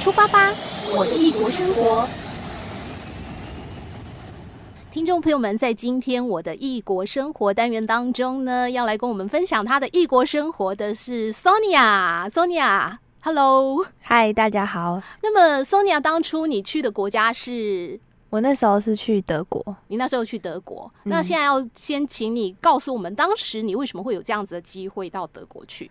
出发吧，我的异国生活。听众朋友们，在今天我的异国生活单元当中呢，要来跟我们分享他的异国生活的是 Sonia。Sonia，Hello，嗨，大家好。那么 Sonia，当初你去的国家是？我那时候是去德国，你那时候去德国，嗯、那现在要先请你告诉我们，当时你为什么会有这样子的机会到德国去？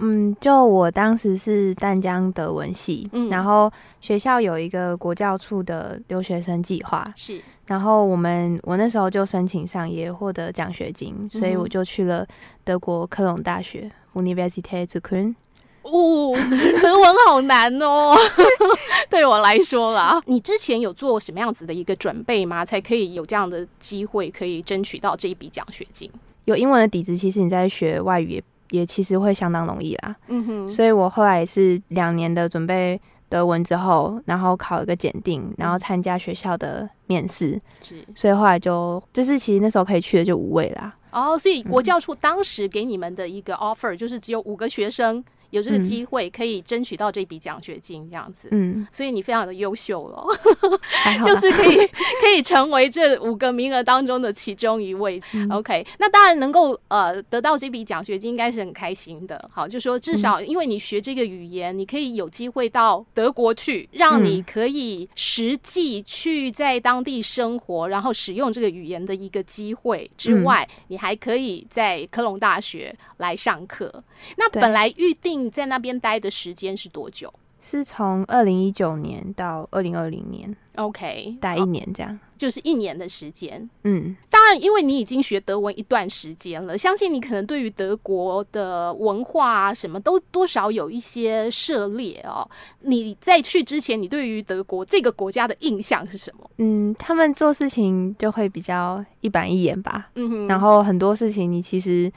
嗯，就我当时是淡江德文系，嗯，然后学校有一个国教处的留学生计划，是，然后我们我那时候就申请上，也获得奖学金，所以我就去了德国科隆大学 Universität zu Köln。哦，德文好难哦，对我来说啦。你之前有做什么样子的一个准备吗？才可以有这样的机会，可以争取到这一笔奖学金？有英文的底子，其实你在学外语也也其实会相当容易啦。嗯哼，所以我后来也是两年的准备德文之后，然后考一个检定，然后参加学校的面试。是，所以后来就就是其实那时候可以去的就五位啦。哦，所以国教处当时给你们的一个 offer 就是只有五个学生。有这个机会可以争取到这笔奖学金，这样子，嗯，所以你非常的优秀了，就是可以 可以成为这五个名额当中的其中一位。嗯、OK，那当然能够呃得到这笔奖学金，应该是很开心的。好，就说至少因为你学这个语言，你可以有机会到德国去，让你可以实际去在当地生活，然后使用这个语言的一个机会之外，你还可以在科隆大学来上课。那本来预定。你在那边待的时间是多久？是从二零一九年到二零二零年，OK，待一年这样，就是一年的时间。嗯，当然，因为你已经学德文一段时间了，相信你可能对于德国的文化啊，什么都多少有一些涉猎哦。你在去之前，你对于德国这个国家的印象是什么？嗯，他们做事情就会比较一板一眼吧。嗯哼，然后很多事情你其实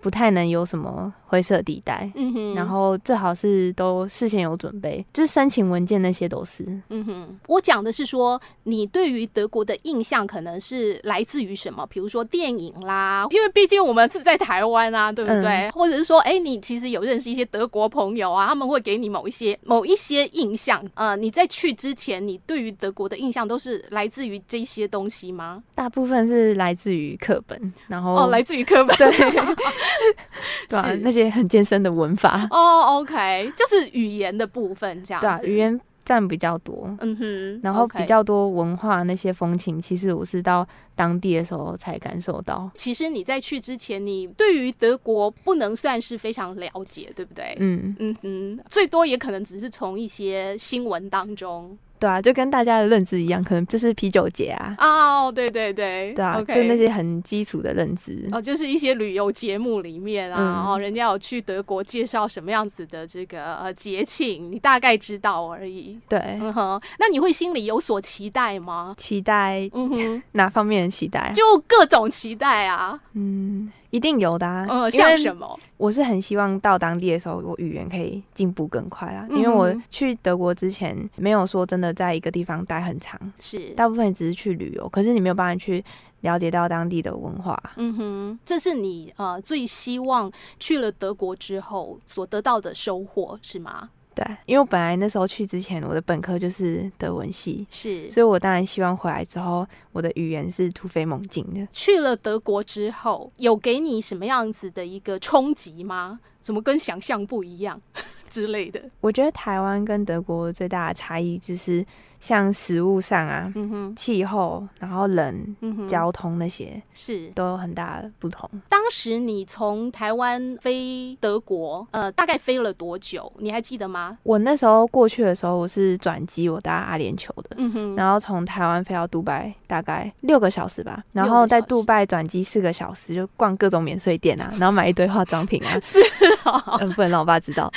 不太能有什么。灰色地带，嗯哼，然后最好是都事先有准备，就是申请文件那些都是，嗯哼。我讲的是说，你对于德国的印象可能是来自于什么？比如说电影啦，因为毕竟我们是在台湾啊，对不对？嗯、或者是说，哎，你其实有认识一些德国朋友啊，他们会给你某一些某一些印象。呃，你在去之前，你对于德国的印象都是来自于这些东西吗？大部分是来自于课本，然后哦，来自于课本，对，对啊，那些。些很艰深的文法哦、oh，OK，就是语言的部分这样子，对啊，语言占比较多，嗯哼，然后比较多文化那些风情，其实我是到当地的时候才感受到。其实你在去之前，你对于德国不能算是非常了解，对不对？嗯嗯哼，最多也可能只是从一些新闻当中。对啊，就跟大家的认知一样，可能这是啤酒节啊。哦，对对对，对啊，Okay 就那些很基础的认知。哦，就是一些旅游节目里面啊，然后、嗯、人家有去德国介绍什么样子的这个呃节庆，你大概知道而已。对，嗯哼，那你会心里有所期待吗？期待，嗯哼，哪方面的期待？就各种期待啊。嗯。一定有的啊，嗯，像什么？我是很希望到当地的时候，我语言可以进步更快啊。因为我去德国之前，没有说真的在一个地方待很长，是大部分只是去旅游。可是你没有办法去了解到当地的文化。嗯哼，这是你呃最希望去了德国之后所得到的收获，是吗？对，因为我本来那时候去之前，我的本科就是德文系，是，所以我当然希望回来之后，我的语言是突飞猛进的。去了德国之后，有给你什么样子的一个冲击吗？怎么跟想象不一样 之类的？我觉得台湾跟德国最大的差异就是。像食物上啊，气、嗯、哼候，然后人，交通那些是都有很大的不同。当时你从台湾飞德国，呃，大概飞了多久？你还记得吗？我那时候过去的时候，我是转机，我搭阿联酋的，嗯、哼然后从台湾飞到杜拜，大概六个小时吧。然后在杜拜转机四个小时，就逛各种免税店啊，然后买一堆化妆品啊。是、哦，嗯，不能让我爸知道。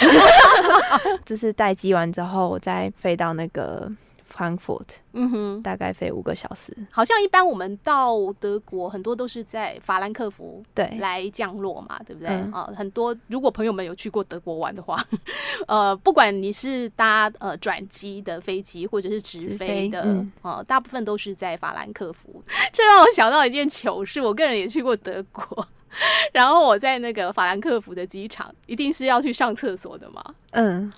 就是待机完之后，我再飞到那个。Frankfurt，嗯哼，大概飞五个小时。好像一般我们到德国很多都是在法兰克福对来降落嘛，对，对不对？啊、嗯，很多如果朋友们有去过德国玩的话，呃，不管你是搭呃转机的飞机或者是直飞的，嗯、呃，大部分都是在法兰克福。这让我想到一件糗事，我个人也去过德国，然后我在那个法兰克福的机场，一定是要去上厕所的嘛，嗯。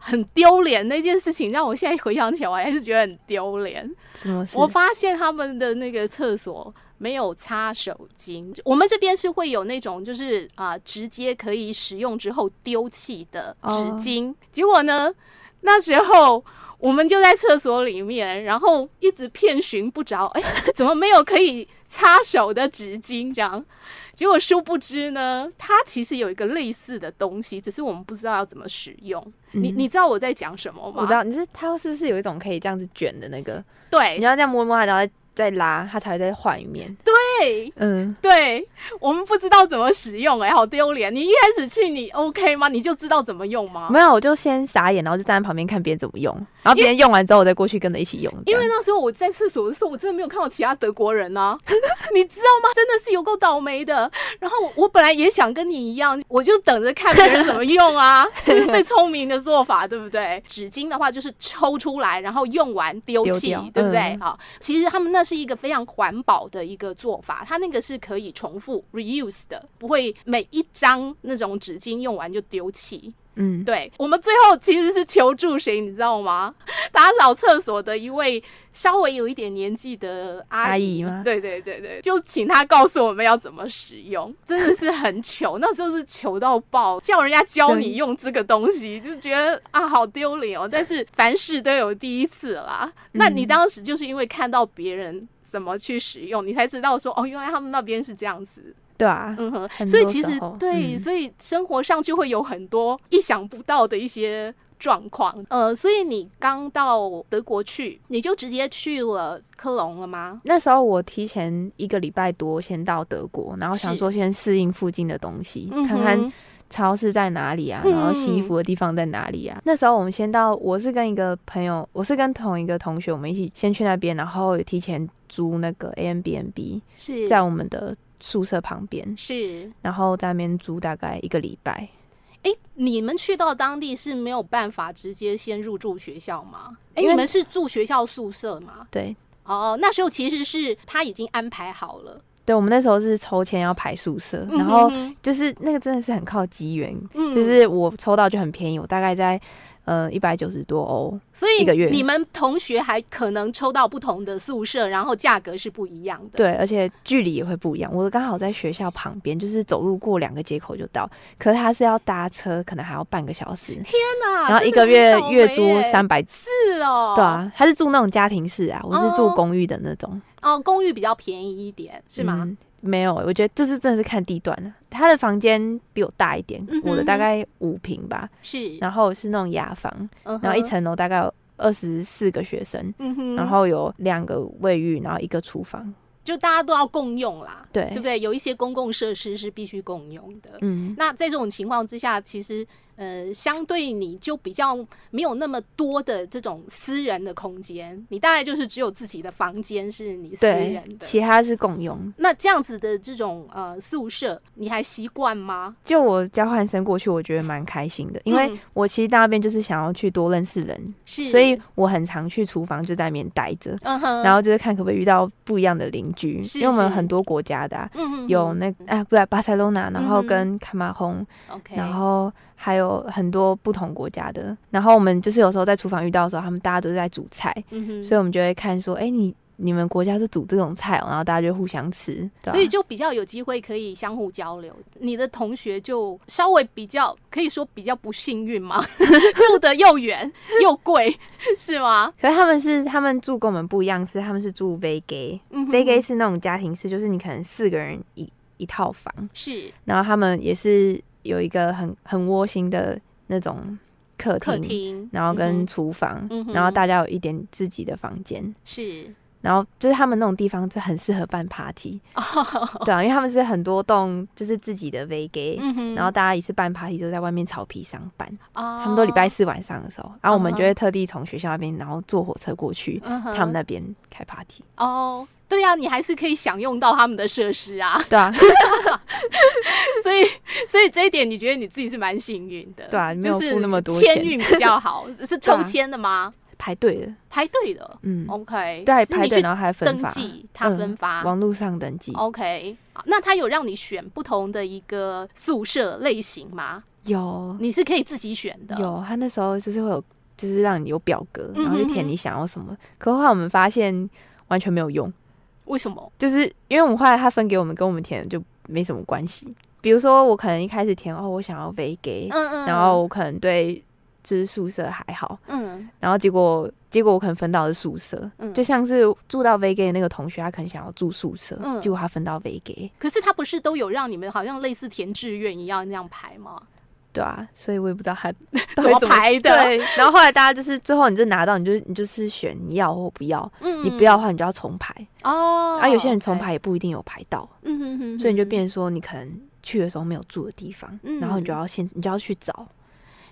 很丢脸那件事情，让我现在回想起来，我还是觉得很丢脸。什么事？我发现他们的那个厕所没有擦手巾。我们这边是会有那种，就是啊、呃，直接可以使用之后丢弃的纸巾。Oh. 结果呢，那时候我们就在厕所里面，然后一直遍寻不着，哎，怎么没有可以擦手的纸巾？这样。结果殊不知呢，它其实有一个类似的东西，只是我们不知道要怎么使用。嗯、你你知道我在讲什么吗？我知道，你是它是不是有一种可以这样子卷的那个？对，你要这样摸摸它，然后再再拉，它才会再换一面。对。对，嗯，对，我们不知道怎么使用，欸，哎，好丢脸！你一开始去，你 OK 吗？你就知道怎么用吗？没有，我就先傻眼，然后就站在旁边看别人怎么用，然后别人用完之后，我再过去跟着一起用。因为那时候我在厕所的时候，我真的没有看到其他德国人呢，啊，你知道吗？真的是有够倒霉的。然后我本来也想跟你一样，我就等着看别人怎么用啊，这是最聪明的做法，对不对？纸巾的话就是抽出来，然后用完丢弃，对不对？好，嗯，其实他们那是一个非常环保的一个做法，他那个是。可以重复 reuse 的，不会每一张那种纸巾用完就丢弃。嗯，对，我们最后其实是求助谁，你知道吗？打扫厕所的一位稍微有一点年纪的阿姨，阿姨吗？对对对对，就请他告诉我们要怎么使用，真的是很糗，那时候是糗到爆，叫人家教你用这个东西，就觉得啊好丢脸哦。但是凡事都有第一次啦，那你当时就是因为看到别人。怎么去使用，你才知道说哦，原来他们那边是这样子，对啊，嗯哼，所以其实对，嗯、所以生活上就会有很多意想不到的一些状况，呃，所以你刚到德国去，你就直接去了科隆了吗？那时候我提前一个礼拜多先到德国，然后想说先适应附近的东西，看看。超市在哪里啊？然后洗衣服的地方在哪里啊？嗯、那时候我们先到，我是跟一个朋友，我是跟同一个同学，我们一起先去那边，然后提前租那个 Airbnb，是在我们的宿舍旁边，是，然后在那边租大概一个礼拜。哎、欸，你们去到当地是没有办法直接先入住学校吗？哎、欸，你们是住学校宿舍吗？对，哦，那时候其实是他已经安排好了。对，我们那时候是抽签要排宿舍，然后就是那个真的是很靠机缘，嗯、就是我抽到就很便宜，我大概在。呃，一百九十多欧，所以一个月你们同学还可能抽到不同的宿舍，然后价格是不一样的。对，而且距离也会不一样。我刚好在学校旁边，就是走路过两个街口就到，可是他是要搭车，可能还要半个小时。天哪！然后一个月月租三百，是哦。对啊，他是住那种家庭式啊，我是住公寓的那种。哦，哦，公寓比较便宜一点，是吗？嗯没有，我觉得这是真的是看地段了。他的房间比我大一点，嗯、我的大概五平吧，是。然后是那种雅房，然后一层楼大概有二十四个学生，嗯、然后有两个卫浴，然后一个厨房，就大家都要共用啦，对，对不对？有一些公共设施是必须共用的。嗯，那在这种情况之下，其实。呃，相对你就比较没有那么多的这种私人的空间，你大概就是只有自己的房间是你私人的，其他是共用。那这样子的这种呃宿舍，你还习惯吗？就我交换生过去，我觉得蛮开心的，因为我其实到那边就是想要去多认识人，是，所以我很常去厨房就在那边待着，嗯哼，然后就是看可不可以遇到不一样的邻居，是是因为我们很多国家的、啊，嗯哼，有那个、啊不对，巴塞罗那，然后跟卡马洪，OK，然后。还有很多不同国家的，然后我们就是有时候在厨房遇到的时候，他们大家都是在煮菜，嗯、哼所以我们就会看说，哎、欸，你你们国家是煮这种菜哦，然后大家就互相吃，所以就比较有机会可以相互交流。你的同学就稍微比较可以说比较不幸运嘛？住的又远又贵，是吗？可是他们是他们住跟我们不一样，是他们是住 WG，WG 是那种家庭式，就是你可能四个人一一套房，是，然后他们也是。有一个很很窝心的那种客厅，厅然后跟厨房，嗯、然后大家有一点自己的房间，是，然后就是他们那种地方就很适合办 party，哦、对啊，因为他们是很多栋就是自己的哼然后大家一次办 party 就在外面草皮上办，哦、他们都礼拜四晚上的时候，然后我们就会特地从学校那边，然后坐火车过去，他们那边开 party，哦。对呀、啊，你还是可以享用到他们的设施啊。对啊，所以所以这一点你觉得你自己是蛮幸运的。对啊，没有付那么多钱，签运比较好。是抽签的吗？排队的，排队的。嗯，OK。对，排队然后还分发，登记他分发，嗯、网络上登记。OK，那他有让你选不同的一个宿舍类型吗？有，你是可以自己选的。有，他那时候就是会有，就是让你有表格，然后就填你想要什么。嗯、哼哼可后来我们发现完全没有用。为什么？就是因为我们后来他分给我们，跟我们填的就没什么关系。比如说我可能一开始填哦，我想要 vacay，嗯嗯，然后我可能对。就是宿舍还好，嗯，然后结果结果我可能分到的宿舍，嗯，就像是住到 vacay 的那个同学，他可能想要住宿舍，嗯，结果他分到 v e g a 可是他不是都有让你们好像类似填志愿一样那样排吗？对啊，所以我也不知道他 怎么排的。对，然后后来大家就是最后你就拿到，你就你就是选你要或不要，嗯，你不要的话你就要重排哦。而有些人重排也不一定有排到，嗯哼哼，所以你就变成说你可能去的时候没有住的地方，然后你就要先你就要去找。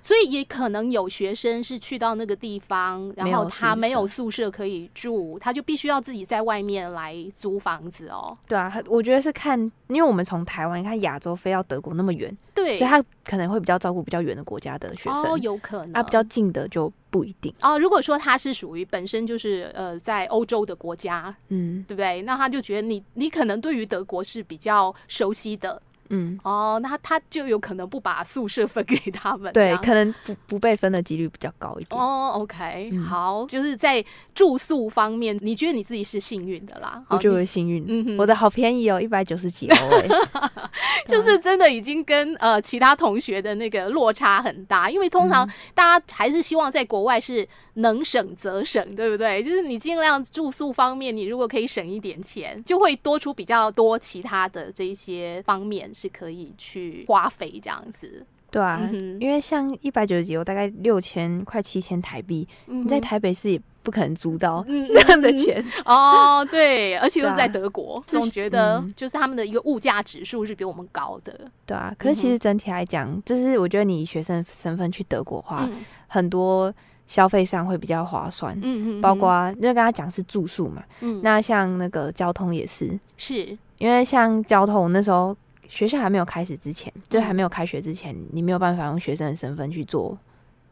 所以也可能有学生是去到那个地方，然后他没有宿舍可以住，他就必须要自己在外面来租房子哦。对啊，我觉得是看，因为我们从台湾，你看亚洲飞到德国那么远，对，所以他可能会比较照顾比较远的国家的学生。哦，有可能。啊，比较近的就不一定。哦，如果说他是属于本身就是呃在欧洲的国家，嗯，对不对？那他就觉得你你可能对于德国是比较熟悉的。嗯哦，那他就有可能不把宿舍分给他们，对，可能不不被分的几率比较高一点。哦，OK，嗯，好，就是在住宿方面，你觉得你自己是幸运的啦？我觉得幸运，我的好便宜哦，一百九十几欧哎，就是真的已经跟呃其他同学的那个落差很大，因为通常大家还是希望在国外是能省则省，对不对？就是你尽量住宿方面，你如果可以省一点钱，就会多出比较多其他的这一些方面。是可以去花费这样子，对啊，嗯、因为像一百九十几欧，大概六千快七千台币，嗯、你在台北市也不可能租到 那样的钱、嗯、哦。对，而且又在德国，总、啊、觉得就是他们的一个物价指数是比我们高的。对啊，可是其实整体来讲，嗯、就是我觉得你以学生身份去德国的话，嗯、很多消费上会比较划算。嗯嗯，包括因为刚才讲是住宿嘛，嗯，那像那个交通也是，是因为像交通那时候。学校还没有开始之前，就还没有开学之前，你没有办法用学生的身份去做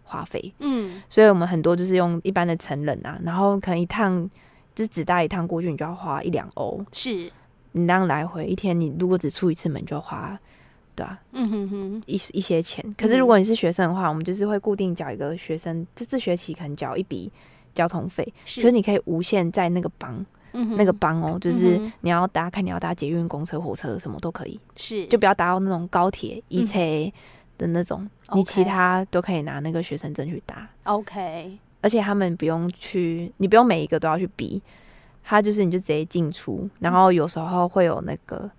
花费。嗯，所以我们很多就是用一般的成人啊，然后可能一趟就只搭一趟过去，你就要花一两欧。是，你当来回一天，你如果只出一次门，就要花，对啊，嗯哼哼，一一些钱。可是如果你是学生的话，我们就是会固定缴一个学生，就这学期可能缴一笔交通费，是，可是你可以无限在那个帮。那个帮哦，就是你要搭，看你要搭捷运、公车、火车，什么都可以。是，就不要搭到那种高铁、一车的那种，你其他都可以拿那个学生证去搭。OK，而且他们不用去，你不用每一个都要去比，他就是你就直接进出，然后有时候会有那个。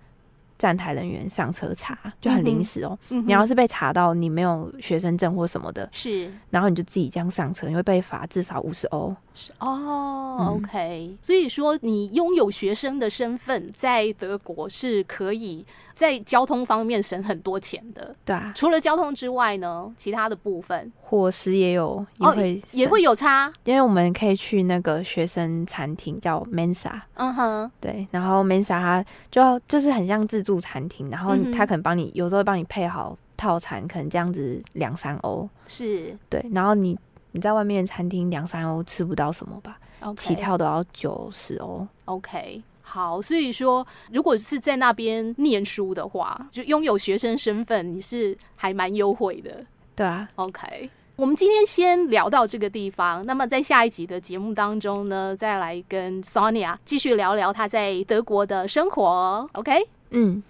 站台人员上车查就很临时哦，你要是被查到你没有学生证或什么的，是，然后你就自己这样上车，你会被罚至少五十欧。是哦、嗯、，OK，所以说你拥有学生的身份在德国是可以在交通方面省很多钱的。对啊，除了交通之外呢，其他的部分？伙食也有也会、哦、也会有差，因为我们可以去那个学生餐厅叫 Mensa，嗯哼，对，然后 Mensa 它就就是很像自助餐厅，然后他可能帮你，嗯、有时候会帮你配好套餐，可能这样子两三欧，是。对。然后你你在外面餐厅两三欧吃不到什么吧？Okay. 起跳都要九十欧。OK，好，所以说如果是在那边念书的话，就拥有学生身份，你是还蛮优惠的。对啊，OK。我们今天先聊到这个地方，那么在下一集的节目当中呢，再来跟 Sonia 继续聊聊她在德国的生活。OK，嗯。